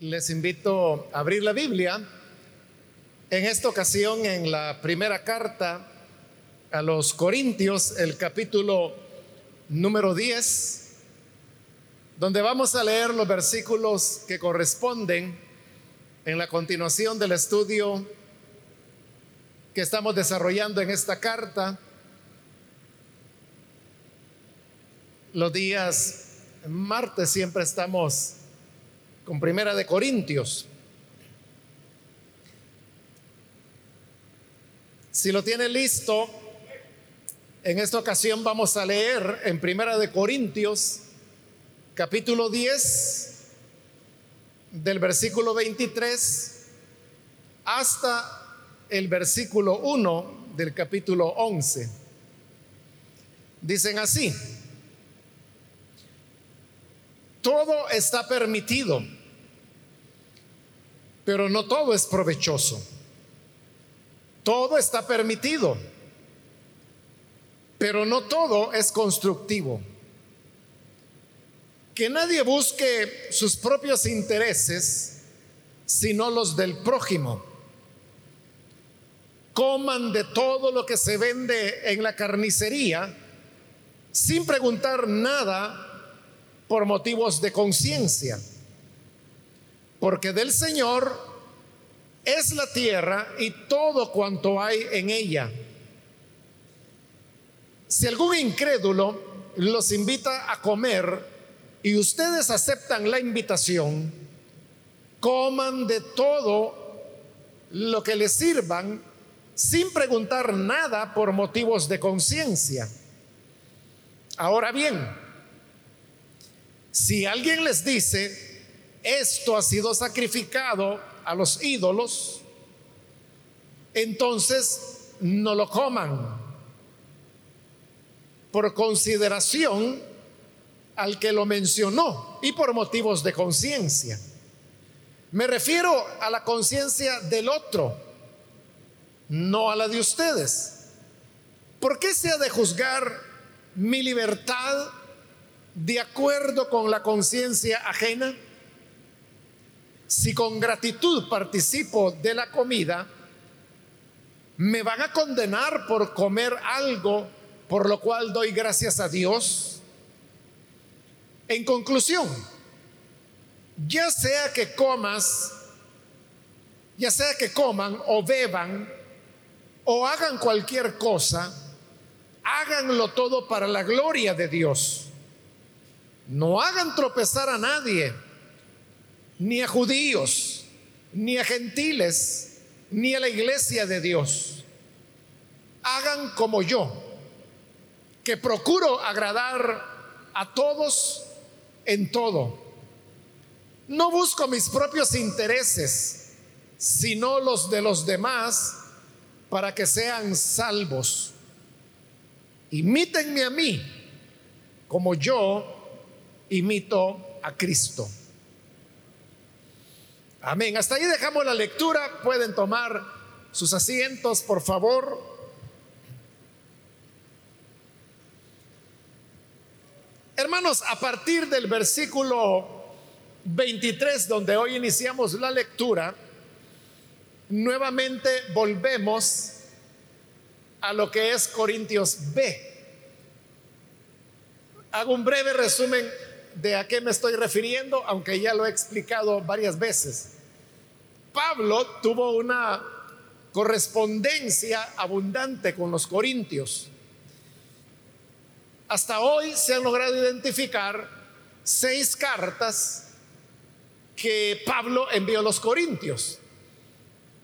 Les invito a abrir la Biblia. En esta ocasión, en la primera carta a los Corintios, el capítulo número 10, donde vamos a leer los versículos que corresponden en la continuación del estudio que estamos desarrollando en esta carta. Los días martes siempre estamos con Primera de Corintios. Si lo tiene listo, en esta ocasión vamos a leer en Primera de Corintios, capítulo 10, del versículo 23 hasta el versículo 1 del capítulo 11. Dicen así, todo está permitido, pero no todo es provechoso. Todo está permitido, pero no todo es constructivo. Que nadie busque sus propios intereses, sino los del prójimo. Coman de todo lo que se vende en la carnicería sin preguntar nada por motivos de conciencia, porque del Señor es la tierra y todo cuanto hay en ella. Si algún incrédulo los invita a comer y ustedes aceptan la invitación, coman de todo lo que les sirvan sin preguntar nada por motivos de conciencia. Ahora bien, si alguien les dice, esto ha sido sacrificado a los ídolos, entonces no lo coman por consideración al que lo mencionó y por motivos de conciencia. Me refiero a la conciencia del otro, no a la de ustedes. ¿Por qué se ha de juzgar mi libertad de acuerdo con la conciencia ajena? Si con gratitud participo de la comida, ¿me van a condenar por comer algo por lo cual doy gracias a Dios? En conclusión, ya sea que comas, ya sea que coman o beban o hagan cualquier cosa, háganlo todo para la gloria de Dios. No hagan tropezar a nadie, ni a judíos, ni a gentiles, ni a la iglesia de Dios. Hagan como yo, que procuro agradar a todos en todo. No busco mis propios intereses, sino los de los demás para que sean salvos. Imítenme a mí, como yo imito a Cristo. Amén. Hasta ahí dejamos la lectura. Pueden tomar sus asientos, por favor. Hermanos, a partir del versículo 23, donde hoy iniciamos la lectura, nuevamente volvemos a lo que es Corintios B. Hago un breve resumen de a qué me estoy refiriendo, aunque ya lo he explicado varias veces. Pablo tuvo una correspondencia abundante con los corintios. Hasta hoy se han logrado identificar seis cartas que Pablo envió a los corintios.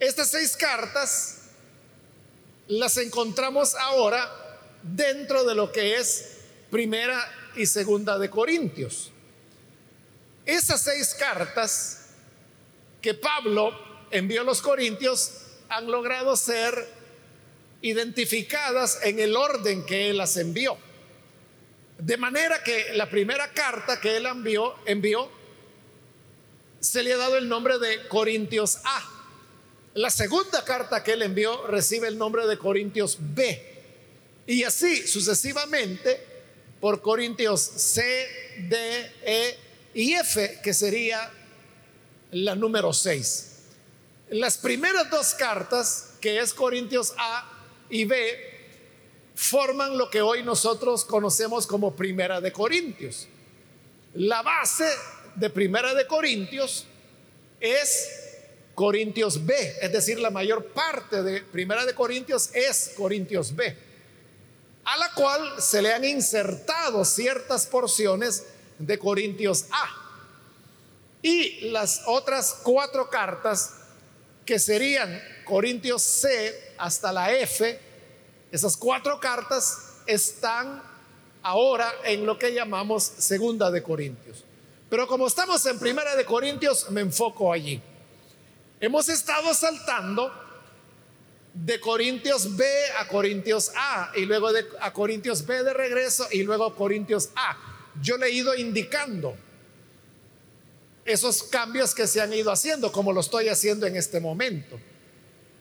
Estas seis cartas las encontramos ahora dentro de lo que es primera y segunda de Corintios. Esas seis cartas que Pablo envió a los Corintios han logrado ser identificadas en el orden que él las envió. De manera que la primera carta que él envió, envió se le ha dado el nombre de Corintios A. La segunda carta que él envió recibe el nombre de Corintios B. Y así sucesivamente por Corintios C, D, E y F, que sería la número 6. Las primeras dos cartas, que es Corintios A y B, forman lo que hoy nosotros conocemos como Primera de Corintios. La base de Primera de Corintios es Corintios B, es decir, la mayor parte de Primera de Corintios es Corintios B, a la cual se le han insertado ciertas porciones de Corintios A. Y las otras cuatro cartas que serían Corintios C hasta la F, esas cuatro cartas están ahora en lo que llamamos Segunda de Corintios. Pero como estamos en Primera de Corintios, me enfoco allí. Hemos estado saltando de Corintios B a Corintios A y luego de, a Corintios B de regreso y luego Corintios A. Yo le he ido indicando esos cambios que se han ido haciendo, como lo estoy haciendo en este momento.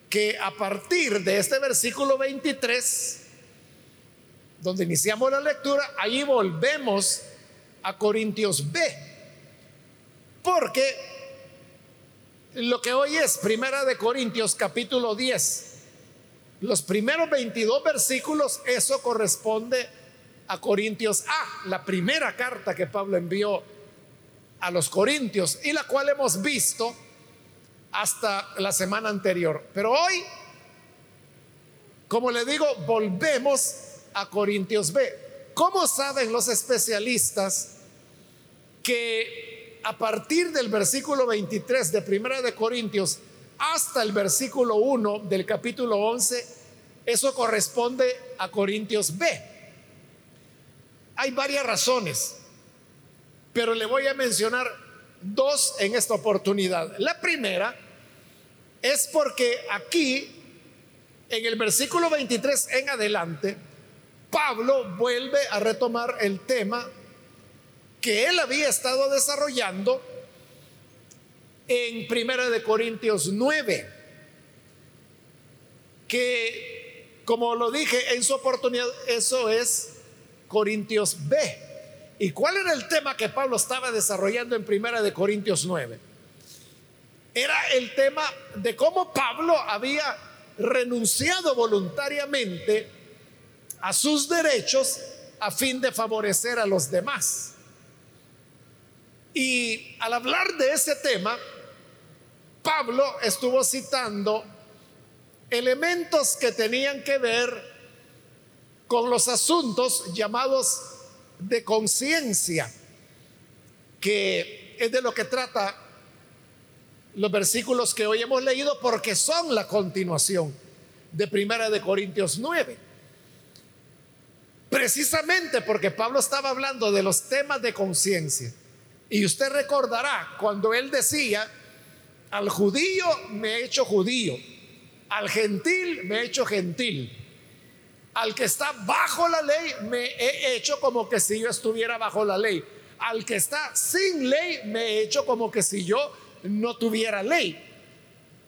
Que a partir de este versículo 23, donde iniciamos la lectura, ahí volvemos a Corintios B. Porque lo que hoy es Primera de Corintios capítulo 10, los primeros 22 versículos, eso corresponde a Corintios A, la primera carta que Pablo envió a los Corintios y la cual hemos visto hasta la semana anterior. Pero hoy, como le digo, volvemos a Corintios B. ¿Cómo saben los especialistas que a partir del versículo 23 de Primera de Corintios hasta el versículo 1 del capítulo 11, eso corresponde a Corintios B. Hay varias razones, pero le voy a mencionar dos en esta oportunidad. La primera es porque aquí, en el versículo 23 en adelante, Pablo vuelve a retomar el tema que él había estado desarrollando en Primera de Corintios 9, que como lo dije en su oportunidad, eso es Corintios B. ¿Y cuál era el tema que Pablo estaba desarrollando en Primera de Corintios 9? Era el tema de cómo Pablo había renunciado voluntariamente a sus derechos a fin de favorecer a los demás. Y al hablar de ese tema, Pablo estuvo citando elementos que tenían que ver con los asuntos llamados de conciencia, que es de lo que trata los versículos que hoy hemos leído porque son la continuación de Primera de Corintios 9. Precisamente porque Pablo estaba hablando de los temas de conciencia y usted recordará cuando él decía, al judío me he hecho judío, al gentil me he hecho gentil, al que está bajo la ley me he hecho como que si yo estuviera bajo la ley, al que está sin ley me he hecho como que si yo no tuviera ley.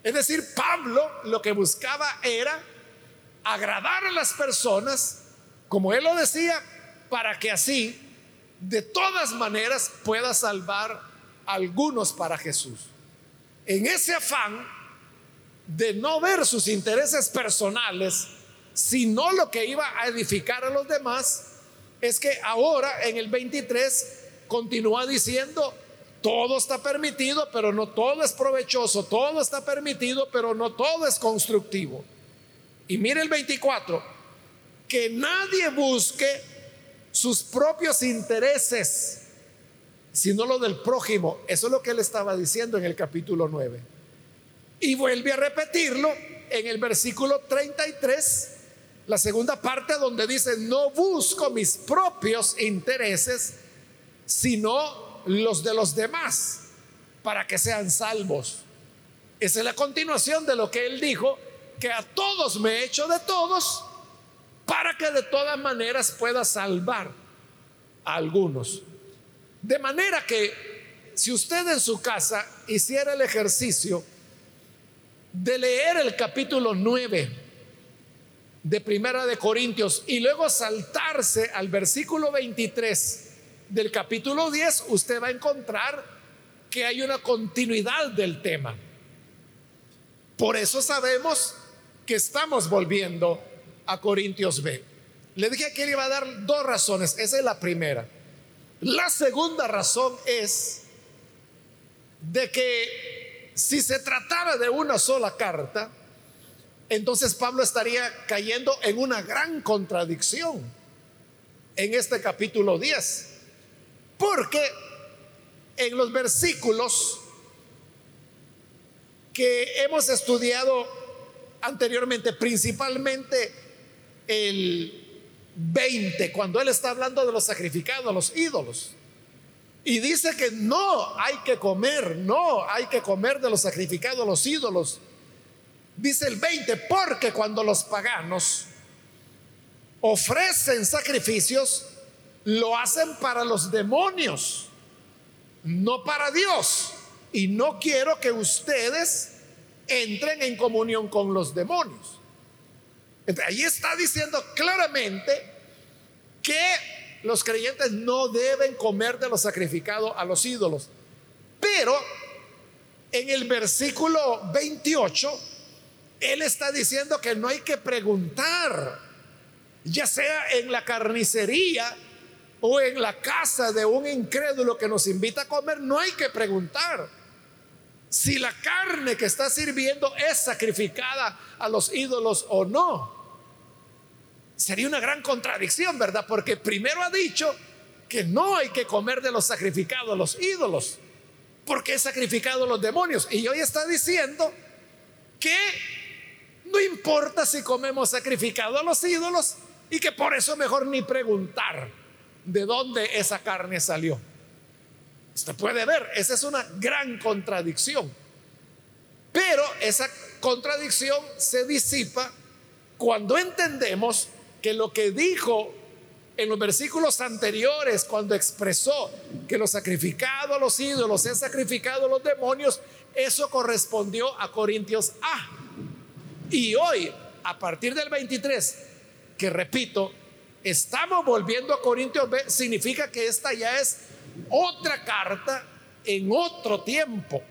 Es decir, Pablo lo que buscaba era agradar a las personas, como él lo decía, para que así de todas maneras pueda salvar a algunos para Jesús. En ese afán de no ver sus intereses personales, sino lo que iba a edificar a los demás, es que ahora en el 23 continúa diciendo, todo está permitido, pero no todo es provechoso, todo está permitido, pero no todo es constructivo. Y mire el 24, que nadie busque sus propios intereses, sino lo del prójimo. Eso es lo que él estaba diciendo en el capítulo 9. Y vuelve a repetirlo en el versículo 33, la segunda parte donde dice, no busco mis propios intereses, sino los de los demás, para que sean salvos. Esa es la continuación de lo que él dijo, que a todos me he hecho de todos para que de todas maneras pueda salvar a algunos. De manera que si usted en su casa hiciera el ejercicio de leer el capítulo 9 de Primera de Corintios y luego saltarse al versículo 23 del capítulo 10, usted va a encontrar que hay una continuidad del tema. Por eso sabemos que estamos volviendo a Corintios B. Le dije que le iba a dar dos razones. Esa es la primera. La segunda razón es de que si se tratara de una sola carta, entonces Pablo estaría cayendo en una gran contradicción en este capítulo 10. Porque en los versículos que hemos estudiado anteriormente, principalmente el 20, cuando él está hablando de los sacrificados, los ídolos. Y dice que no hay que comer, no hay que comer de los sacrificados, los ídolos. Dice el 20, porque cuando los paganos ofrecen sacrificios, lo hacen para los demonios, no para Dios. Y no quiero que ustedes entren en comunión con los demonios. Ahí está diciendo claramente que los creyentes no deben comer de lo sacrificado a los ídolos. Pero en el versículo 28, él está diciendo que no hay que preguntar, ya sea en la carnicería o en la casa de un incrédulo que nos invita a comer, no hay que preguntar si la carne que está sirviendo es sacrificada a los ídolos o no. Sería una gran contradicción, ¿verdad? Porque primero ha dicho que no hay que comer de los sacrificados los ídolos, porque es sacrificado los demonios. Y hoy está diciendo que no importa si comemos sacrificado a los ídolos y que por eso mejor ni preguntar de dónde esa carne salió. Usted puede ver, esa es una gran contradicción. Pero esa contradicción se disipa cuando entendemos que lo que dijo en los versículos anteriores, cuando expresó que lo sacrificado a los ídolos es sacrificado a los demonios, eso correspondió a Corintios A. Y hoy, a partir del 23, que repito, estamos volviendo a Corintios B, significa que esta ya es otra carta en otro tiempo.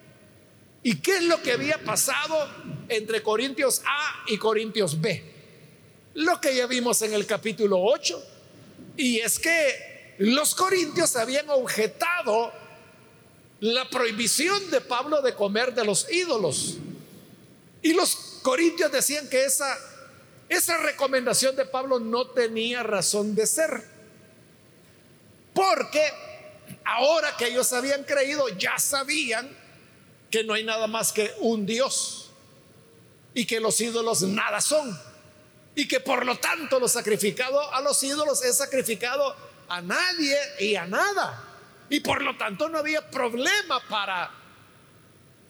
¿Y qué es lo que había pasado entre Corintios A y Corintios B? Lo que ya vimos en el capítulo 8. Y es que los corintios habían objetado la prohibición de Pablo de comer de los ídolos. Y los corintios decían que esa, esa recomendación de Pablo no tenía razón de ser. Porque ahora que ellos habían creído, ya sabían que no hay nada más que un Dios y que los ídolos nada son y que por lo tanto lo sacrificado a los ídolos es sacrificado a nadie y a nada. Y por lo tanto no había problema para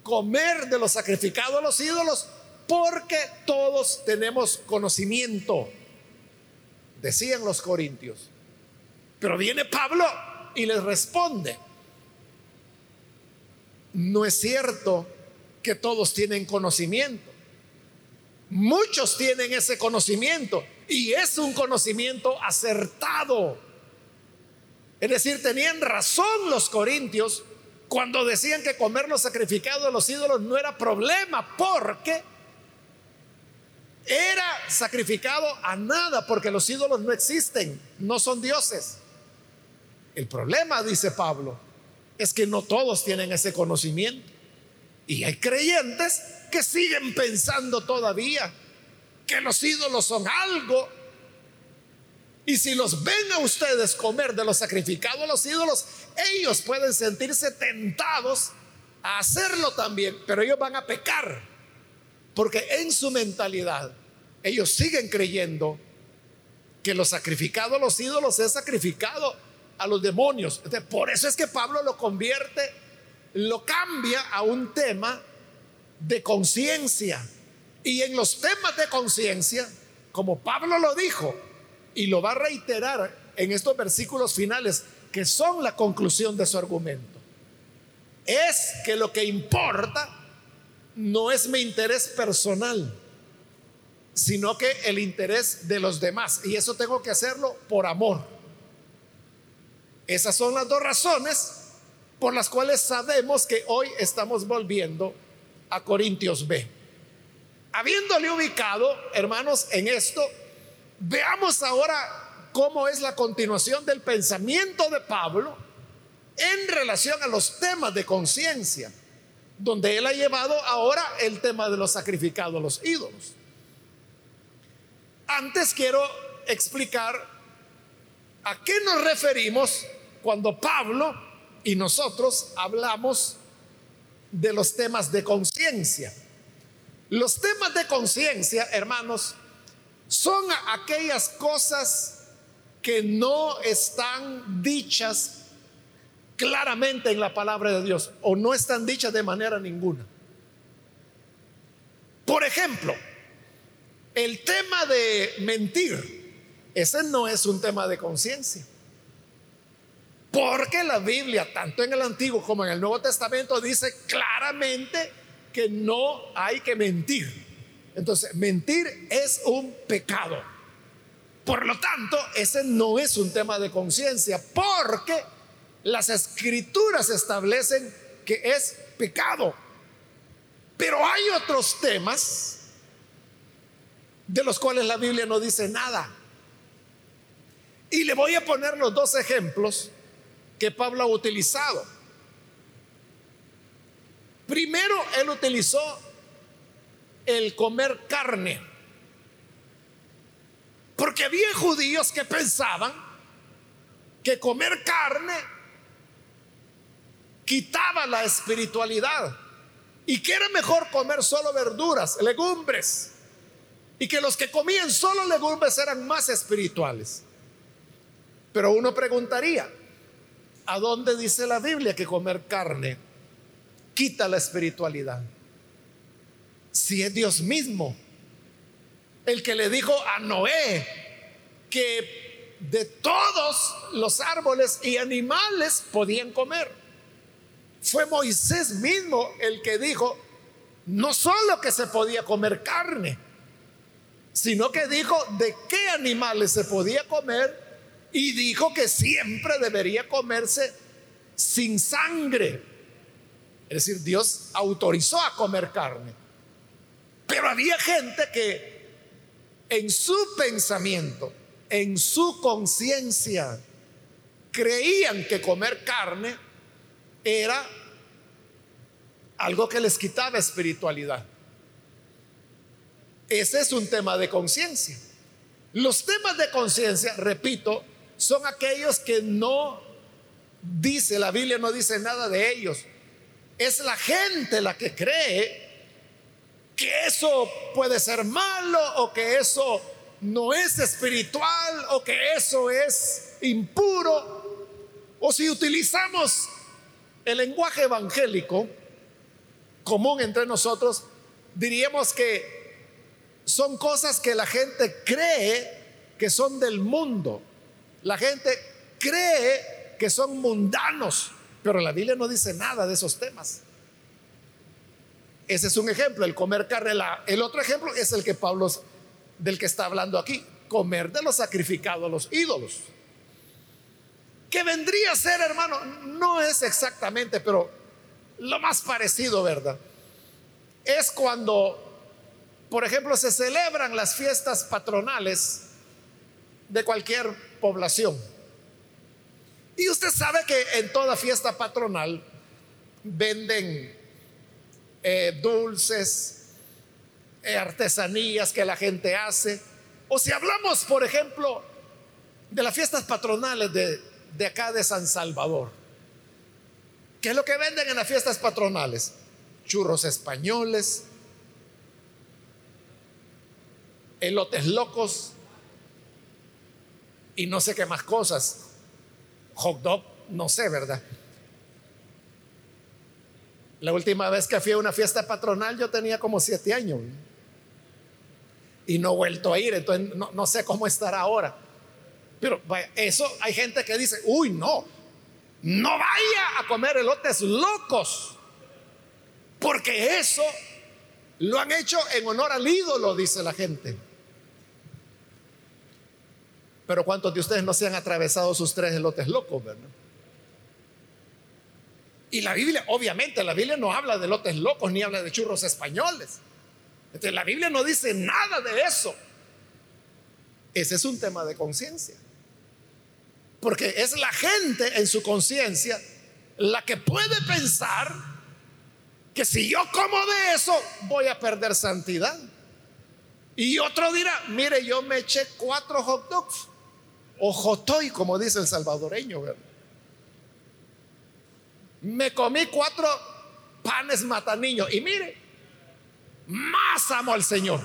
comer de lo sacrificado a los ídolos porque todos tenemos conocimiento, decían los corintios. Pero viene Pablo y les responde, no es cierto que todos tienen conocimiento. Muchos tienen ese conocimiento y es un conocimiento acertado. Es decir, tenían razón los corintios cuando decían que comer los sacrificados de los ídolos no era problema porque era sacrificado a nada porque los ídolos no existen, no son dioses. El problema, dice Pablo, es que no todos tienen ese conocimiento. Y hay creyentes que siguen pensando todavía que los ídolos son algo. Y si los ven a ustedes comer de los sacrificados a los ídolos, ellos pueden sentirse tentados a hacerlo también, pero ellos van a pecar. Porque en su mentalidad ellos siguen creyendo que lo sacrificado a los ídolos es sacrificado a los demonios. por eso es que Pablo lo convierte, lo cambia a un tema de conciencia. Y en los temas de conciencia, como Pablo lo dijo, y lo va a reiterar en estos versículos finales, que son la conclusión de su argumento, es que lo que importa no es mi interés personal, sino que el interés de los demás. Y eso tengo que hacerlo por amor. Esas son las dos razones por las cuales sabemos que hoy estamos volviendo a Corintios B. Habiéndole ubicado, hermanos, en esto, veamos ahora cómo es la continuación del pensamiento de Pablo en relación a los temas de conciencia, donde él ha llevado ahora el tema de los sacrificados a los ídolos. Antes quiero explicar a qué nos referimos cuando Pablo y nosotros hablamos de los temas de conciencia. Los temas de conciencia, hermanos, son aquellas cosas que no están dichas claramente en la palabra de Dios o no están dichas de manera ninguna. Por ejemplo, el tema de mentir, ese no es un tema de conciencia. Porque la Biblia, tanto en el Antiguo como en el Nuevo Testamento, dice claramente que no hay que mentir. Entonces, mentir es un pecado. Por lo tanto, ese no es un tema de conciencia, porque las escrituras establecen que es pecado. Pero hay otros temas de los cuales la Biblia no dice nada. Y le voy a poner los dos ejemplos que Pablo ha utilizado. Primero, él utilizó el comer carne. Porque había judíos que pensaban que comer carne quitaba la espiritualidad y que era mejor comer solo verduras, legumbres y que los que comían solo legumbres eran más espirituales. Pero uno preguntaría, ¿a dónde dice la Biblia que comer carne quita la espiritualidad? Si es Dios mismo el que le dijo a Noé que de todos los árboles y animales podían comer. Fue Moisés mismo el que dijo, no solo que se podía comer carne, sino que dijo de qué animales se podía comer y dijo que siempre debería comerse sin sangre. Es decir, Dios autorizó a comer carne. Pero había gente que en su pensamiento, en su conciencia, creían que comer carne era algo que les quitaba espiritualidad. Ese es un tema de conciencia. Los temas de conciencia, repito, son aquellos que no dice, la Biblia no dice nada de ellos. Es la gente la que cree que eso puede ser malo o que eso no es espiritual o que eso es impuro. O si utilizamos el lenguaje evangélico común entre nosotros, diríamos que son cosas que la gente cree que son del mundo. La gente cree que son mundanos, pero la Biblia no dice nada de esos temas. Ese es un ejemplo, el comer carne. el otro ejemplo es el que Pablo del que está hablando aquí, comer de los sacrificados a los ídolos. Que vendría a ser, hermano, no es exactamente, pero lo más parecido, ¿verdad? Es cuando por ejemplo, se celebran las fiestas patronales de cualquier población. Y usted sabe que en toda fiesta patronal venden eh, dulces, eh, artesanías que la gente hace. O si hablamos, por ejemplo, de las fiestas patronales de, de acá de San Salvador. ¿Qué es lo que venden en las fiestas patronales? Churros españoles, elotes locos y no sé qué más cosas. Hot dog, no sé, ¿verdad? La última vez que fui a una fiesta patronal yo tenía como siete años y no he vuelto a ir, entonces no, sé cómo estará ahora. Pero eso hay gente que dice, uy, no, no vaya a comer elotes locos, porque eso lo han hecho en honor al ídolo, dice la gente. Pero ¿cuántos de ustedes no se han atravesado sus tres elotes locos, verdad? Y la Biblia, obviamente, la Biblia no habla de lotes locos ni habla de churros españoles. Entonces, la Biblia no dice nada de eso. Ese es un tema de conciencia. Porque es la gente en su conciencia la que puede pensar que si yo como de eso voy a perder santidad. Y otro dirá, mire, yo me eché cuatro hot dogs o jotoy, como dice el salvadoreño. Me comí cuatro panes mataniños y mire, más amo al Señor.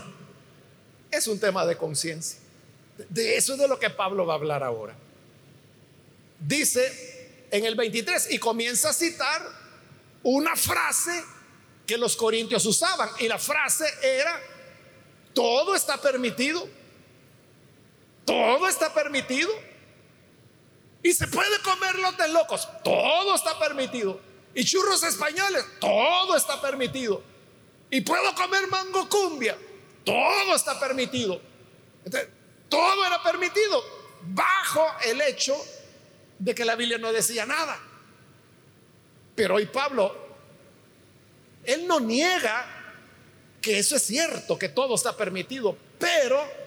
Es un tema de conciencia. De eso es de lo que Pablo va a hablar ahora. Dice en el 23 y comienza a citar una frase que los corintios usaban y la frase era, todo está permitido, todo está permitido. Y se puede comer los de locos, todo está permitido. Y churros españoles, todo está permitido. Y puedo comer mango cumbia, todo está permitido. todo era permitido bajo el hecho de que la Biblia no decía nada. Pero hoy Pablo, él no niega que eso es cierto, que todo está permitido, pero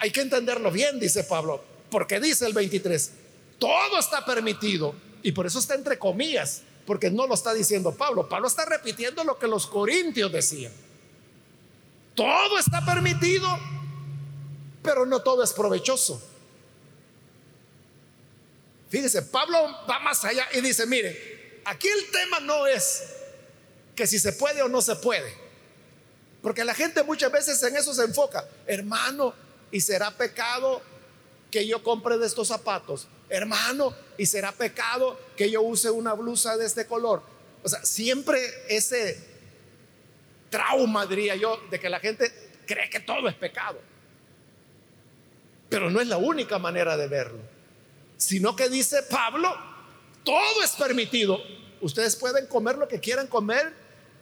hay que entenderlo bien, dice Pablo. Porque dice el 23, todo está permitido. Y por eso está entre comillas, porque no lo está diciendo Pablo. Pablo está repitiendo lo que los corintios decían. Todo está permitido, pero no todo es provechoso. Fíjese, Pablo va más allá y dice, mire, aquí el tema no es que si se puede o no se puede. Porque la gente muchas veces en eso se enfoca. Hermano, ¿y será pecado que yo compre de estos zapatos, hermano, y será pecado que yo use una blusa de este color. O sea, siempre ese trauma, diría yo, de que la gente cree que todo es pecado. Pero no es la única manera de verlo, sino que dice Pablo, todo es permitido. Ustedes pueden comer lo que quieran comer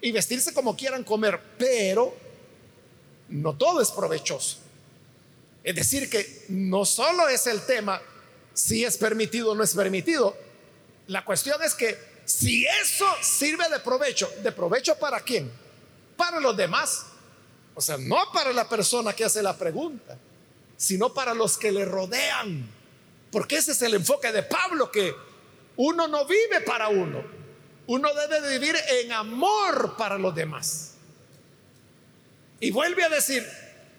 y vestirse como quieran comer, pero no todo es provechoso. Es decir, que no solo es el tema si es permitido o no es permitido. La cuestión es que si eso sirve de provecho, ¿de provecho para quién? Para los demás. O sea, no para la persona que hace la pregunta, sino para los que le rodean. Porque ese es el enfoque de Pablo, que uno no vive para uno, uno debe vivir en amor para los demás. Y vuelve a decir,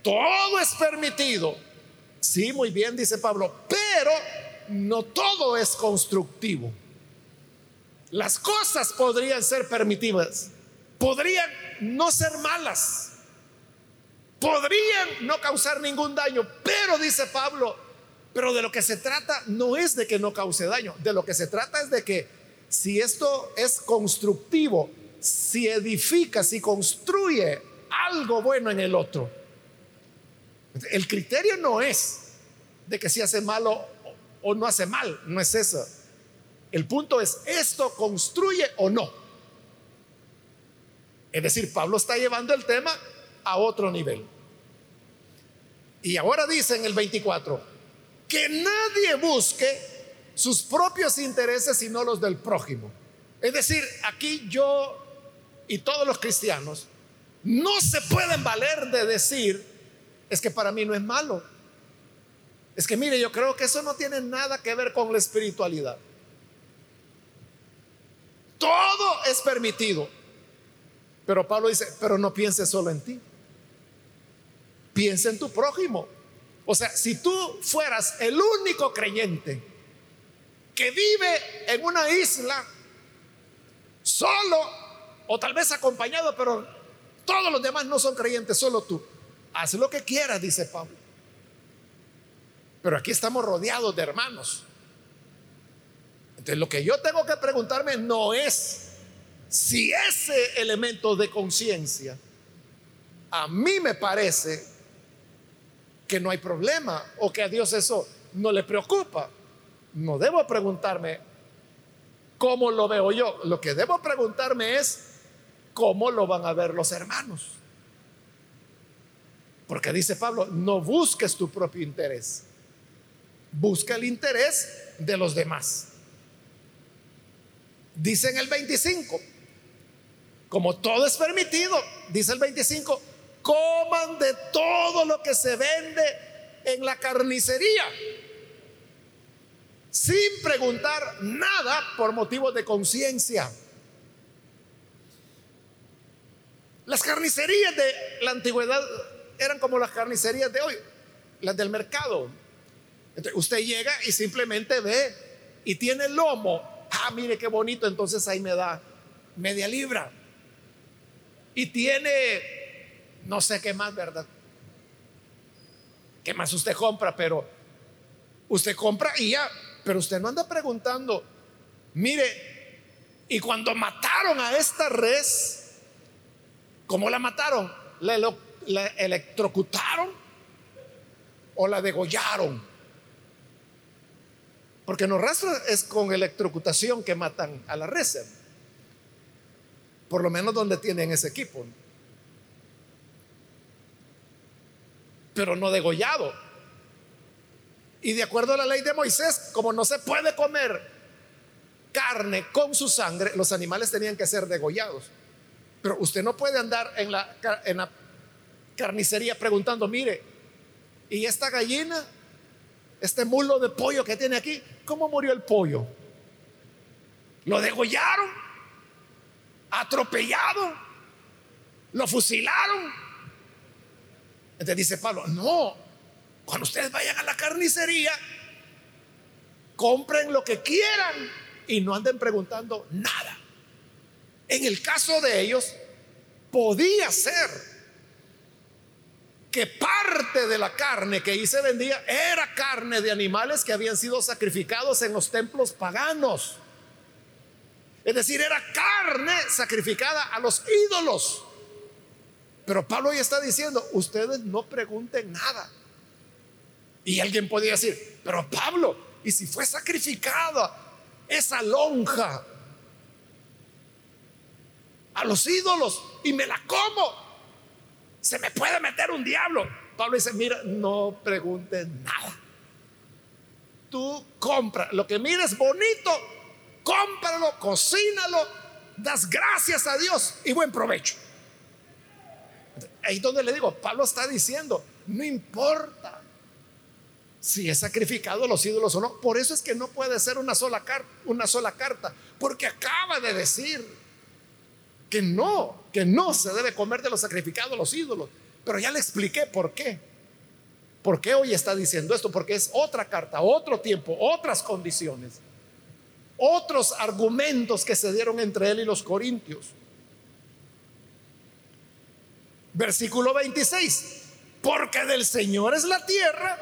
todo es permitido. Sí, muy bien, dice Pablo, pero no todo es constructivo. Las cosas podrían ser permitidas, podrían no ser malas, podrían no causar ningún daño, pero dice Pablo, pero de lo que se trata no es de que no cause daño, de lo que se trata es de que si esto es constructivo, si edifica, si construye algo bueno en el otro, el criterio no es de que si hace malo o no hace mal, no es eso. El punto es, ¿esto construye o no? Es decir, Pablo está llevando el tema a otro nivel. Y ahora dice en el 24, que nadie busque sus propios intereses sino los del prójimo. Es decir, aquí yo y todos los cristianos no se pueden valer de decir es que para mí no es malo. Es que mire, yo creo que eso no tiene nada que ver con la espiritualidad. Todo es permitido. Pero Pablo dice, pero no pienses solo en ti. Piensa en tu prójimo. O sea, si tú fueras el único creyente que vive en una isla solo o tal vez acompañado, pero todos los demás no son creyentes, solo tú haz lo que quieras, dice Pablo. Pero aquí estamos rodeados de hermanos. Entonces lo que yo tengo que preguntarme no es si ese elemento de conciencia a mí me parece que no hay problema o que a Dios eso no le preocupa. No debo preguntarme cómo lo veo yo. Lo que debo preguntarme es cómo lo van a ver los hermanos. Porque dice Pablo, no busques tu propio interés, busca el interés de los demás. Dice en el 25, como todo es permitido, dice el 25, coman de todo lo que se vende en la carnicería, sin preguntar nada por motivos de conciencia. Las carnicerías de la antigüedad eran como las carnicerías de hoy, las del mercado. usted llega y simplemente ve y tiene lomo. Ah, mire qué bonito, entonces ahí me da media libra. Y tiene, no sé qué más, ¿verdad? ¿Qué más usted compra? Pero usted compra y ya, pero usted no anda preguntando, mire, y cuando mataron a esta res, ¿Cómo la mataron? ¿La, electrocutaron o la degollaron? Porque en los es con electrocutación que matan a la res. Por lo menos donde tienen ese equipo. Pero no degollado. Y de acuerdo a la ley de Moisés, como no se puede comer carne con su sangre, los animales tenían que ser degollados. Pero usted no puede andar en la, en la carnicería preguntando, mire, ¿y esta gallina, este mulo de pollo que tiene aquí, cómo murió el pollo? ¿Lo degollaron? ¿Atropellado? ¿Lo fusilaron? Entonces dice Pablo, no, cuando ustedes vayan a la carnicería, compren lo que quieran y no anden preguntando nada. En el caso de ellos, podía ser que parte de la carne que ahí se vendía era carne de animales que habían sido sacrificados en los templos paganos. Es decir, era carne sacrificada a los ídolos. Pero Pablo ya está diciendo, ustedes no pregunten nada. Y alguien podría decir, pero Pablo, ¿y si fue sacrificada esa lonja a los ídolos y me la como. Se me puede meter un diablo. Pablo dice, mira, no preguntes nada. Tú compra, lo que mires bonito, cómpralo, cocínalo, das gracias a Dios y buen provecho. Ahí donde le digo, Pablo está diciendo, no importa si es sacrificado los ídolos o no. Por eso es que no puede ser una sola, una sola carta, porque acaba de decir que no, que no se debe comer de los sacrificados los ídolos. Pero ya le expliqué por qué. ¿Por qué hoy está diciendo esto? Porque es otra carta, otro tiempo, otras condiciones, otros argumentos que se dieron entre él y los corintios. Versículo 26. Porque del Señor es la tierra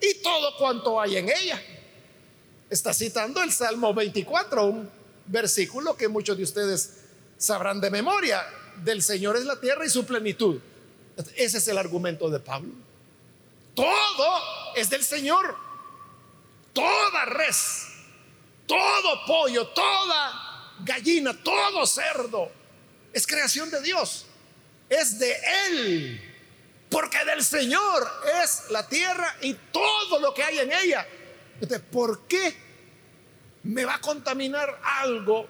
y todo cuanto hay en ella. Está citando el Salmo 24, un versículo que muchos de ustedes sabrán de memoria, del Señor es la tierra y su plenitud. Ese es el argumento de Pablo. Todo es del Señor. Toda res, todo pollo, toda gallina, todo cerdo, es creación de Dios. Es de Él. Porque del Señor es la tierra y todo lo que hay en ella. ¿por qué me va a contaminar algo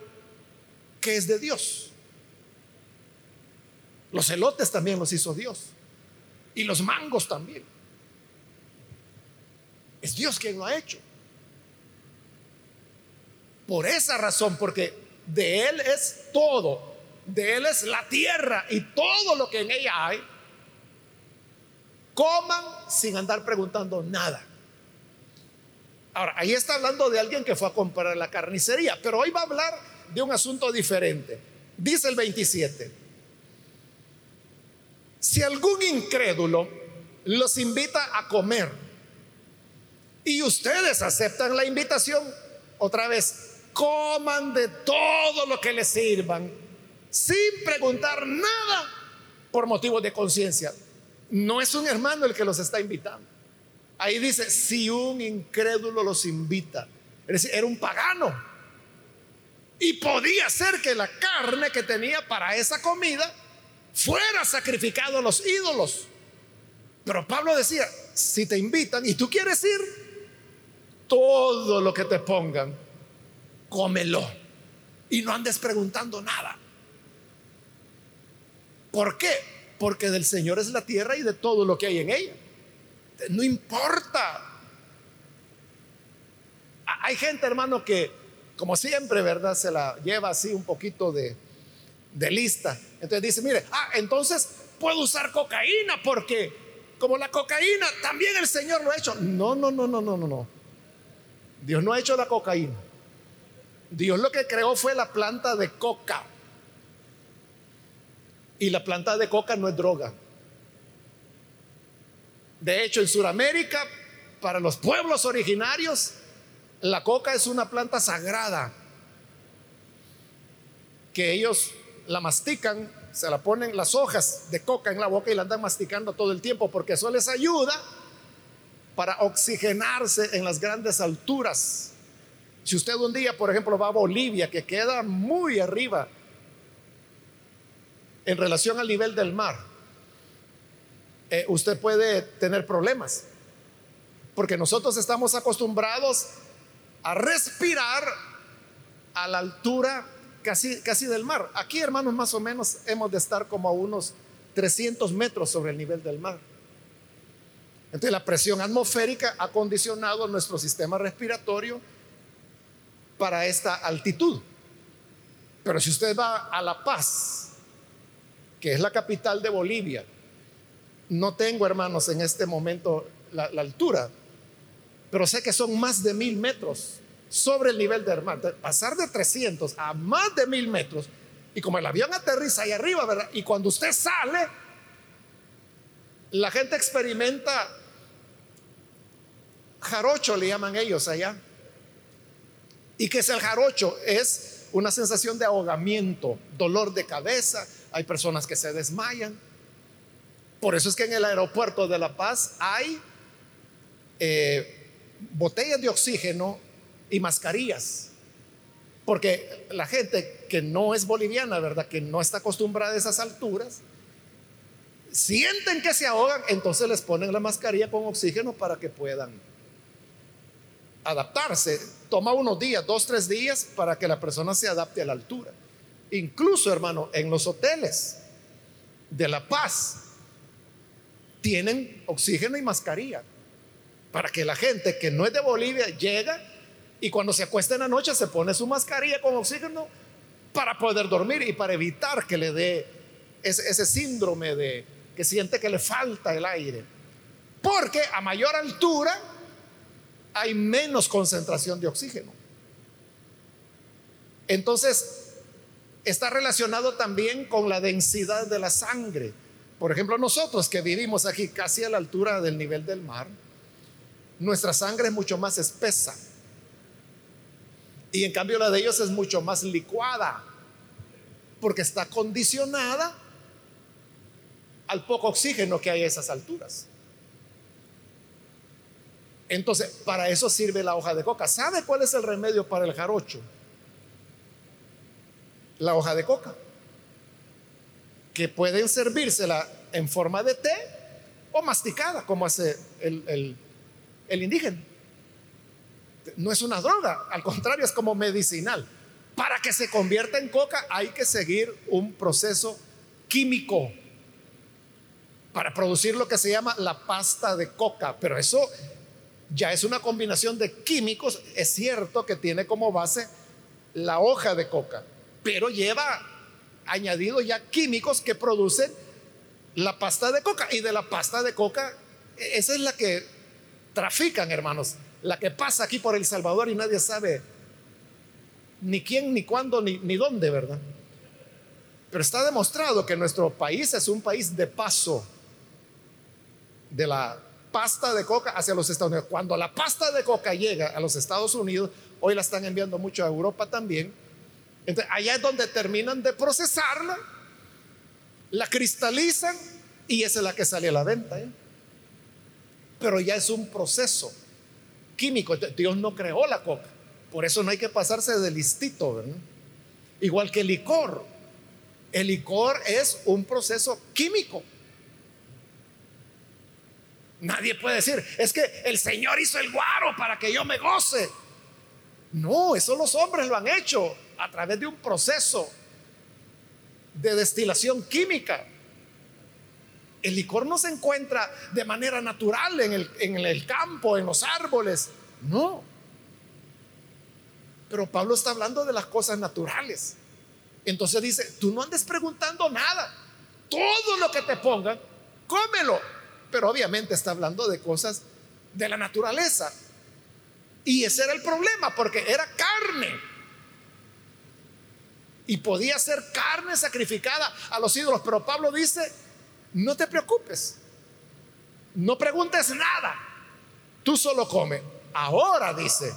que es de Dios. Los elotes también los hizo Dios. Y los mangos también. Es Dios quien lo ha hecho. Por esa razón, porque de Él es todo. De Él es la tierra y todo lo que en ella hay. Coman sin andar preguntando nada. Ahora, ahí está hablando de alguien que fue a comprar la carnicería, pero hoy va a hablar de un asunto diferente. Dice el 27, si algún incrédulo los invita a comer y ustedes aceptan la invitación, otra vez, coman de todo lo que les sirvan sin preguntar nada por motivos de conciencia. No es un hermano el que los está invitando. Ahí dice, si un incrédulo los invita, es decir, era un pagano y podía ser que la carne que tenía para esa comida fuera sacrificado a los ídolos. Pero Pablo decía, si te invitan y tú quieres ir, todo lo que te pongan, cómelo. Y no andes preguntando nada. ¿Por qué? Porque del Señor es la tierra y de todo lo que hay en ella. No importa. Hay gente, hermano, que como siempre, ¿verdad? Se la lleva así un poquito de, lista. Entonces dice, mire, ah, entonces puedo usar cocaína porque como la cocaína también el Señor lo ha hecho. No, no, no, no, no, no, no. Dios no ha hecho la cocaína. Dios lo que creó fue la planta de coca. Y la planta de coca no es droga. De hecho, en Sudamérica, para los pueblos originarios, la coca es una planta sagrada que ellos la mastican, se la ponen las hojas de coca en la boca y la andan masticando todo el tiempo porque eso les ayuda para oxigenarse en las grandes alturas. Si usted un día, por ejemplo, va a Bolivia, que queda muy arriba en relación al nivel del mar, eh, usted puede tener problemas. Porque nosotros estamos acostumbrados a respirar a la altura casi, casi del mar. Aquí, hermanos, más o menos hemos de estar como a unos 300 metros sobre el nivel del mar. Entonces la presión atmosférica ha condicionado nuestro sistema respiratorio para esta altitud. Pero si usted va a La Paz, que es la capital de Bolivia, no tengo, hermanos, en este momento la, la altura, pero sé que son más de mil metros sobre el nivel del mar. Pasar de 300 a más de mil metros, y como el avión aterriza ahí arriba, ¿verdad? Y cuando usted sale, la gente experimenta jarocho, le llaman ellos allá. ¿Y qué es el jarocho? Es una sensación de ahogamiento, dolor de cabeza, hay personas que se desmayan. Por eso es que en el aeropuerto de La Paz hay eh, botellas de oxígeno y mascarillas. Porque la gente que no es boliviana, ¿verdad? Que no está acostumbrada a esas alturas, sienten que se ahogan, entonces les ponen la mascarilla con oxígeno para que puedan adaptarse. Toma unos días, dos, tres días para que la persona se adapte a la altura. Incluso, hermano, en los hoteles de La Paz tienen oxígeno y mascarilla para que la gente que no es de Bolivia llega y cuando se acuesta en la noche se pone su mascarilla con oxígeno para poder dormir y para evitar que le dé ese, síndrome de que siente que le falta el aire. Porque a mayor altura hay menos concentración de oxígeno. Entonces, está relacionado también con la densidad de la sangre. Por ejemplo, nosotros que vivimos aquí casi a la altura del nivel del mar, nuestra sangre es mucho más espesa. Y en cambio la de ellos es mucho más licuada, porque está condicionada al poco oxígeno que hay a esas alturas. Entonces, para eso sirve la hoja de coca. ¿Sabe cuál es el remedio para el jarocho? La hoja de coca. Que pueden servírsela en forma de té o masticada, como hace el, el el indígena. No es una droga, al contrario, es como medicinal. Para que se convierta en coca hay que seguir un proceso químico para producir lo que se llama la pasta de coca, pero eso ya es una combinación de químicos, es cierto que tiene como base la hoja de coca, pero lleva añadido ya químicos que producen la pasta de coca y de la pasta de coca esa es la que trafican, hermanos. La que pasa aquí por El Salvador y nadie sabe ni quién, ni cuándo, ni, ni dónde, ¿verdad? Pero está demostrado que nuestro país es un país de paso de la pasta de coca hacia los Estados Unidos. Cuando la pasta de coca llega a los Estados Unidos, hoy la están enviando mucho a Europa también. Entonces, allá es donde terminan de procesarla, la cristalizan y esa es la que sale a la venta. ¿eh? Pero ya es un proceso químico. Dios no creó la coca, por eso no hay que pasarse de listito, Igual que el licor. El licor es un proceso químico. Nadie puede decir, es que el Señor hizo el guaro para que yo me goce. No, eso los hombres lo han hecho a través de un proceso de destilación química. El licor no se encuentra de manera natural en el, campo, en los árboles. No. Pero Pablo está hablando de las cosas naturales. Entonces dice, tú no andes preguntando nada. Todo lo que te pongan, cómelo. Pero obviamente está hablando de cosas de la naturaleza. Y ese era el problema, porque era carne. Y podía ser carne sacrificada a los ídolos. Pero Pablo dice, no te preocupes. No preguntes nada. Tú solo come. Ahora dice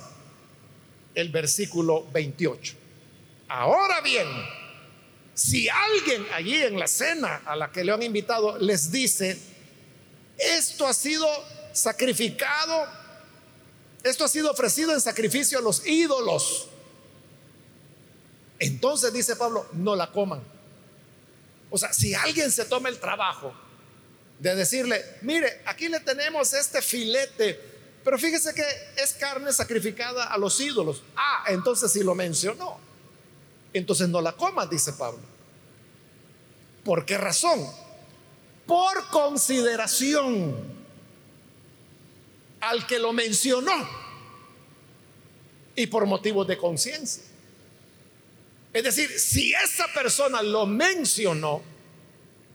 el versículo 28. Ahora bien, si alguien allí en la cena a la que le han invitado les dice, esto ha sido sacrificado, esto ha sido ofrecido en sacrificio a los ídolos, entonces dice Pablo, no la coman. O sea, si alguien se toma el trabajo de decirle, mire, aquí le tenemos este filete, pero fíjese que es carne sacrificada a los ídolos. Ah, entonces si lo mencionó, entonces no la comas, dice Pablo. ¿Por qué razón? Por consideración al que lo mencionó y por motivos de conciencia. Es decir, si esa persona lo mencionó,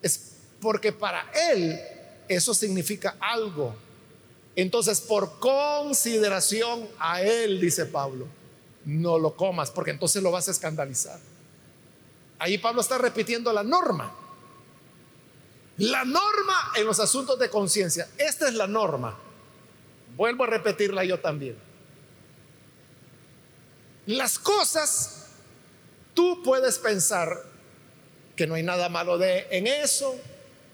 es porque para él eso significa algo. Entonces, por consideración a él, dice Pablo, no lo comas, porque entonces lo vas a escandalizar. Ahí Pablo está repitiendo la norma. La norma en los asuntos de conciencia. Esta es la norma. Vuelvo a repetirla yo también. Las cosas Tú puedes pensar que no hay nada malo de, en eso,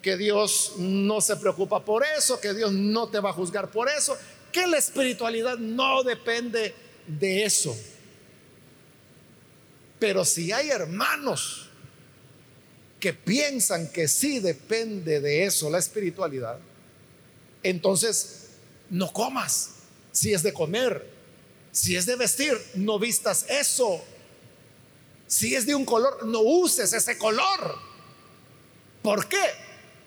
que Dios no se preocupa por eso, que Dios no te va a juzgar por eso, que la espiritualidad no depende de eso. Pero si hay hermanos que piensan que sí depende de eso la espiritualidad, entonces no comas. Si es de comer, si es de vestir, no vistas eso. Si es de un color, no uses ese color. ¿Por qué?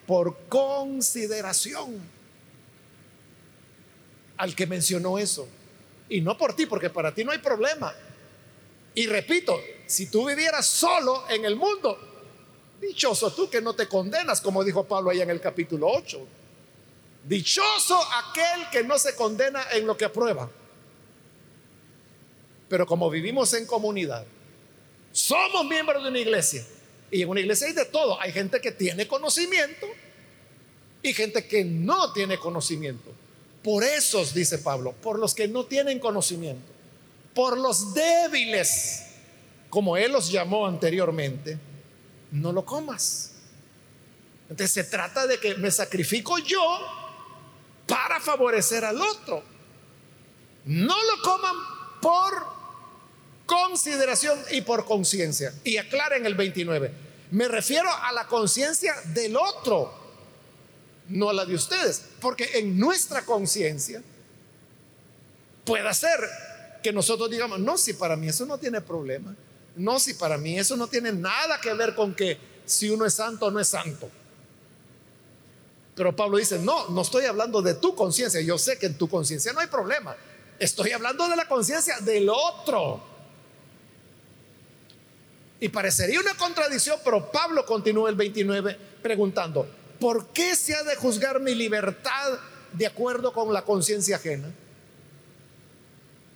Por consideración al que mencionó eso. Y no por ti, porque para ti no hay problema. Y repito, si tú vivieras solo en el mundo, dichoso tú que no te condenas, como dijo Pablo ahí en el capítulo 8. Dichoso aquel que no se condena en lo que aprueba. Pero como vivimos en comunidad, somos miembros de una iglesia. Y en una iglesia hay de todo. Hay gente que tiene conocimiento y gente que no tiene conocimiento. Por esos, dice Pablo, por los que no tienen conocimiento, por los débiles, como él los llamó anteriormente, no lo comas. Entonces se trata de que me sacrifico yo para favorecer al otro. No lo coman por consideración y por conciencia. Y aclara en el 29, me refiero a la conciencia del otro, no a la de ustedes, porque en nuestra conciencia puede ser que nosotros digamos, no, si para mí eso no tiene problema, no, si para mí eso no tiene nada que ver con que si uno es santo o no es santo. Pero Pablo dice, no, no estoy hablando de tu conciencia, yo sé que en tu conciencia no hay problema, estoy hablando de la conciencia del otro. Y parecería una contradicción, pero Pablo continúa el 29 preguntando, ¿por qué se ha de juzgar mi libertad de acuerdo con la conciencia ajena?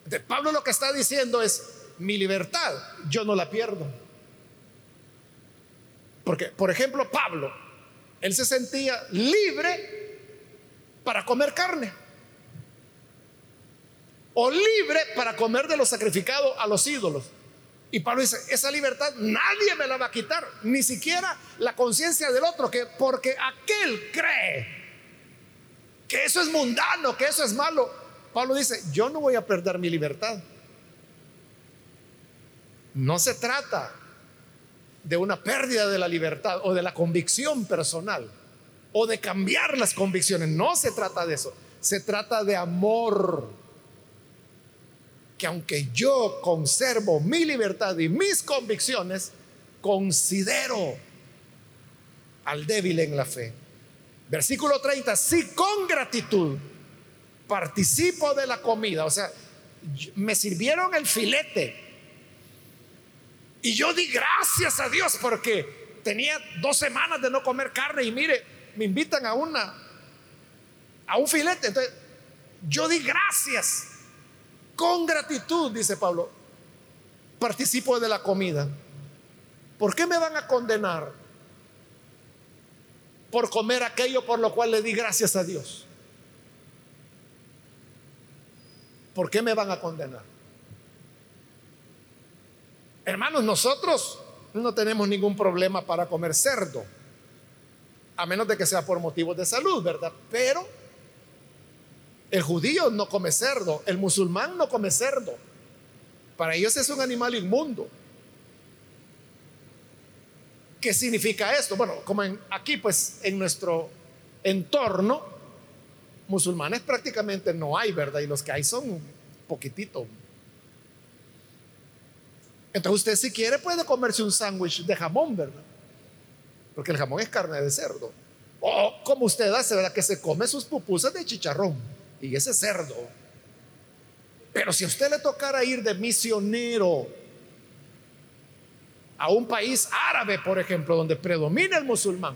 De Pablo lo que está diciendo es, mi libertad yo no la pierdo. Porque, por ejemplo, Pablo, él se sentía libre para comer carne. O libre para comer de lo sacrificado a los ídolos. Y Pablo dice, esa libertad nadie me la va a quitar, ni siquiera la conciencia del otro, que porque aquel cree que eso es mundano, que eso es malo. Pablo dice, yo no voy a perder mi libertad. No se trata de una pérdida de la libertad o de la convicción personal o de cambiar las convicciones. No se trata de eso. Se trata de amor que aunque yo conservo mi libertad y mis convicciones, considero al débil en la fe. Versículo 30, si con gratitud participo de la comida, o sea, me sirvieron el filete. Y yo di gracias a Dios porque tenía dos semanas de no comer carne y mire, me invitan a una, a un filete, entonces yo di gracias con gratitud, dice Pablo, participo de la comida. ¿Por qué me van a condenar? Por comer aquello por lo cual le di gracias a Dios. ¿Por qué me van a condenar? Hermanos, nosotros no tenemos ningún problema para comer cerdo, a menos de que sea por motivos de salud, ¿verdad? Pero el judío no come cerdo, el musulmán no come cerdo. Para ellos es un animal inmundo. ¿Qué significa esto? Bueno, como aquí pues en nuestro entorno musulmanes prácticamente no hay, ¿verdad? Y los que hay son poquitito. Entonces usted si quiere puede comerse un sándwich de jamón, ¿verdad? Porque el jamón es carne de cerdo. O como usted hace, ¿verdad? Que se come sus pupusas de chicharrón y ese cerdo. Pero si a usted le tocara ir de misionero a un país árabe, por ejemplo, donde predomina el musulmán,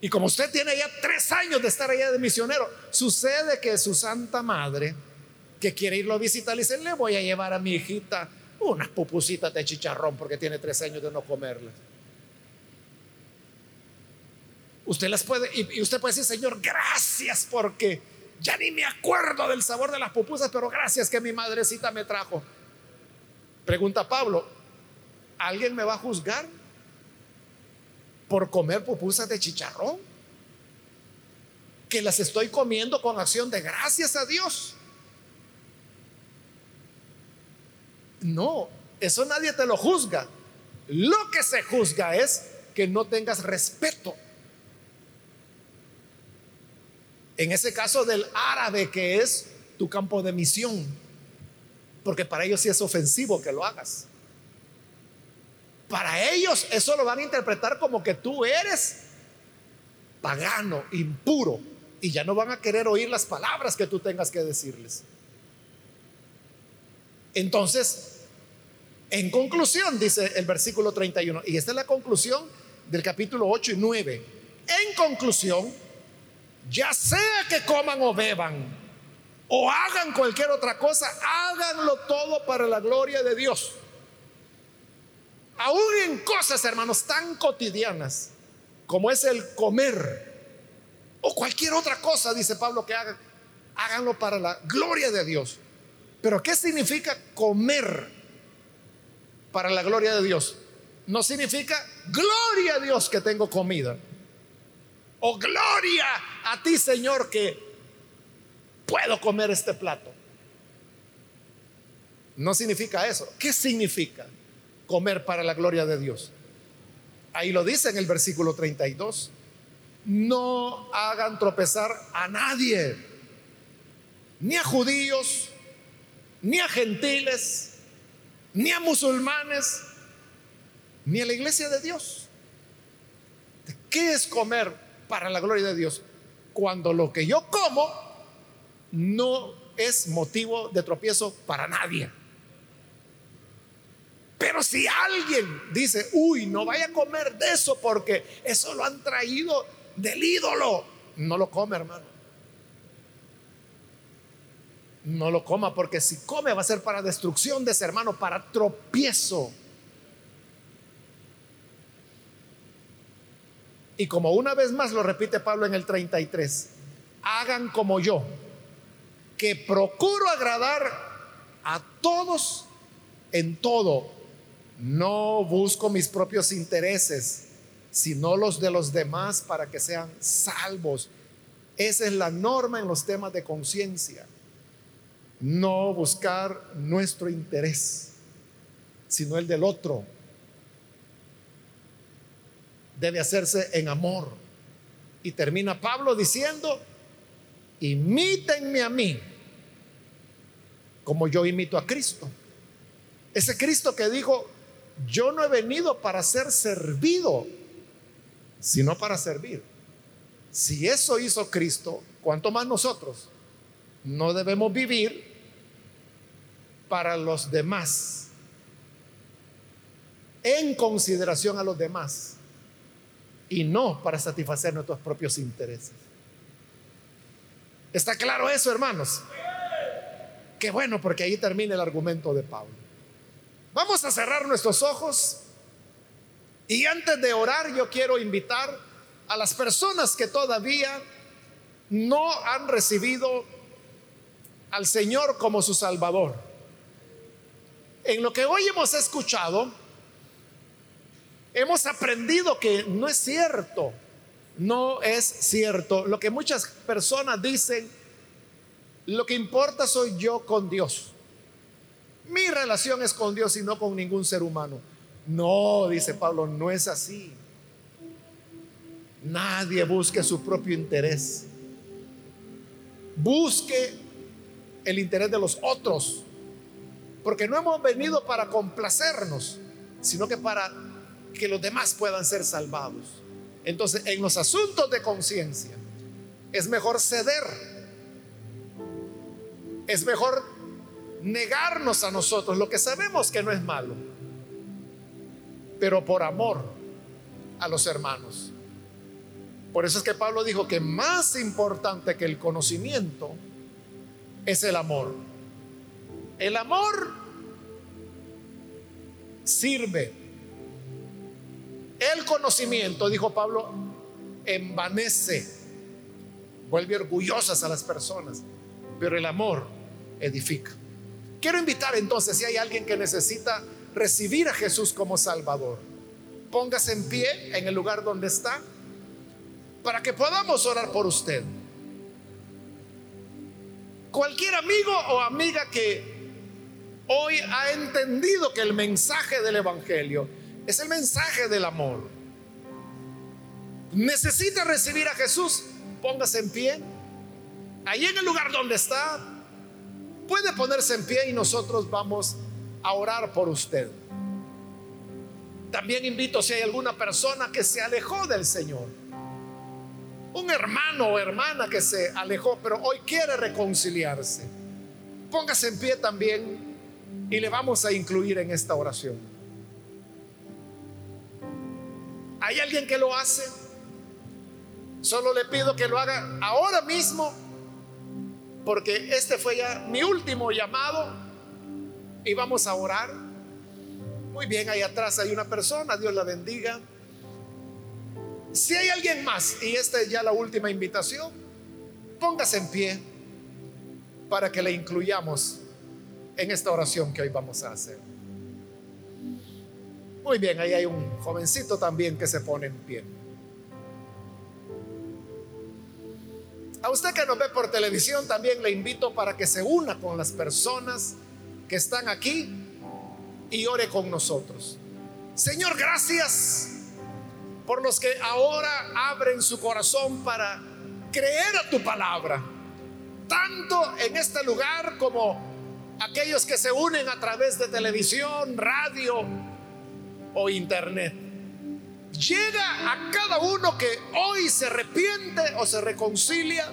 y como usted tiene ya tres años de estar allá de misionero, sucede que su santa madre, que quiere irlo a visitar, le dice, le voy a llevar a mi hijita unas pupusitas de chicharrón porque tiene tres años de no comerlas. Usted las puede, y, usted puede decir, Señor, gracias porque ya ni me acuerdo del sabor de las pupusas, pero gracias que mi madrecita me trajo. Pregunta Pablo, ¿alguien me va a juzgar por comer pupusas de chicharrón? Que las estoy comiendo con acción de gracias a Dios. No, eso nadie te lo juzga. Lo que se juzga es que no tengas respeto En ese caso del árabe que es tu campo de misión, porque para ellos sí es ofensivo que lo hagas. Para ellos eso lo van a interpretar como que tú eres pagano, impuro, y ya no van a querer oír las palabras que tú tengas que decirles. Entonces, en conclusión, dice el versículo 31, y esta es la conclusión del capítulo 8 y 9. En conclusión, ya sea que coman o beban o hagan cualquier otra cosa, háganlo todo para la gloria de Dios. Aún en cosas, hermanos, tan cotidianas como es el comer o cualquier otra cosa, dice Pablo, que hagan, háganlo para la gloria de Dios. Pero ¿qué significa comer para la gloria de Dios? No significa gloria a Dios que tengo comida. O gloria a ti, Señor, que puedo comer este plato. No significa eso. ¿Qué significa comer para la gloria de Dios? Ahí lo dice en el versículo 32. No hagan tropezar a nadie, ni a judíos, ni a gentiles, ni a musulmanes, ni a la iglesia de Dios. ¿Qué es comer para la gloria de Dios. Cuando lo que yo como no es motivo de tropiezo para nadie. Pero si alguien dice, uy, no vaya a comer de eso porque eso lo han traído del ídolo, no lo come, hermano. No lo coma porque si come va a ser para destrucción de ese hermano, para tropiezo. Y como una vez más lo repite Pablo en el 33, hagan como yo, que procuro agradar a todos en todo. No busco mis propios intereses, sino los de los demás para que sean salvos. Esa es la norma en los temas de conciencia. No buscar nuestro interés, sino el del otro debe hacerse en amor. Y termina Pablo diciendo, imítenme a mí como yo imito a Cristo. Ese Cristo que dijo, yo no he venido para ser servido, sino para servir. Si eso hizo Cristo, ¿cuánto más nosotros? No debemos vivir para los demás, en consideración a los demás, y no para satisfacer nuestros propios intereses. ¿Está claro eso, hermanos? Qué bueno, porque ahí termina el argumento de Pablo. Vamos a cerrar nuestros ojos y antes de orar yo quiero invitar a las personas que todavía no han recibido al Señor como su Salvador. En lo que hoy hemos escuchado, hemos aprendido que no es cierto, no es cierto lo que muchas personas dicen, lo que importa soy yo con Dios. Mi relación es con Dios y no con ningún ser humano. No, dice Pablo, no es así. Nadie busque su propio interés. Busque el interés de los otros. Porque no hemos venido para complacernos, sino que para que los demás puedan ser salvados. Entonces, en los asuntos de conciencia, es mejor ceder. Es mejor negarnos a nosotros lo que sabemos que no es malo, pero por amor a los hermanos. Por eso es que Pablo dijo que más importante que el conocimiento es el amor. El amor sirve. Conocimiento, dijo Pablo, envanece, vuelve orgullosas a las personas, pero el amor edifica. Quiero invitar entonces, si hay alguien que necesita recibir a Jesús como Salvador, póngase en pie en el lugar donde está para que podamos orar por usted. Cualquier amigo o amiga que hoy ha entendido que el mensaje del Evangelio es el mensaje del amor, necesita recibir a Jesús, póngase en pie, ahí en el lugar donde está, Puede ponerse en pie y nosotros vamos a orar por usted. También invito si hay alguna persona que se alejó del Señor. Un hermano o hermana que se alejó, pero hoy quiere reconciliarse. Póngase en pie también y le vamos a incluir en esta oración. ¿Hay alguien que lo hace? Solo le pido que lo haga ahora mismo porque este fue ya mi último llamado y vamos a orar. Muy bien, ahí atrás hay una persona, Dios la bendiga. Si hay alguien más, y esta es ya la última invitación, póngase en pie para que le incluyamos en esta oración que hoy vamos a hacer. Muy bien, ahí hay un jovencito también que se pone en pie. A usted que nos ve por televisión también le invito para que se una con las personas que están aquí y ore con nosotros. Señor, gracias por los que ahora abren su corazón para creer a tu palabra, tanto en este lugar como aquellos que se unen a través de televisión, radio o internet llega a cada uno que hoy se arrepiente o se reconcilia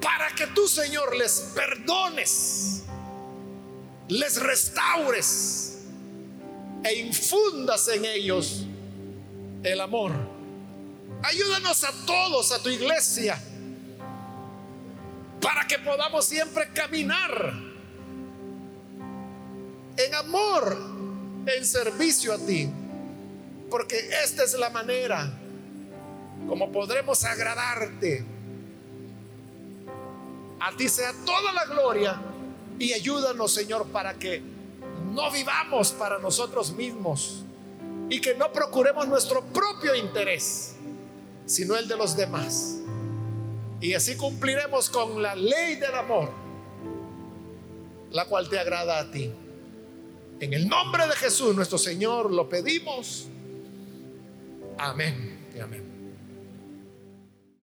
para que tú, Señor, les perdones, les restaures e infundas en ellos el amor. Ayúdanos a todos, a tu iglesia, para que podamos siempre caminar en amor, en servicio a ti porque esta es la manera como podremos agradarte. A ti sea toda la gloria y ayúdanos, Señor, para que no vivamos para nosotros mismos y que no procuremos nuestro propio interés, sino el de los demás. Y así cumpliremos con la ley del amor, la cual te agrada a ti. En el nombre de Jesús, nuestro Señor, lo pedimos. Amén.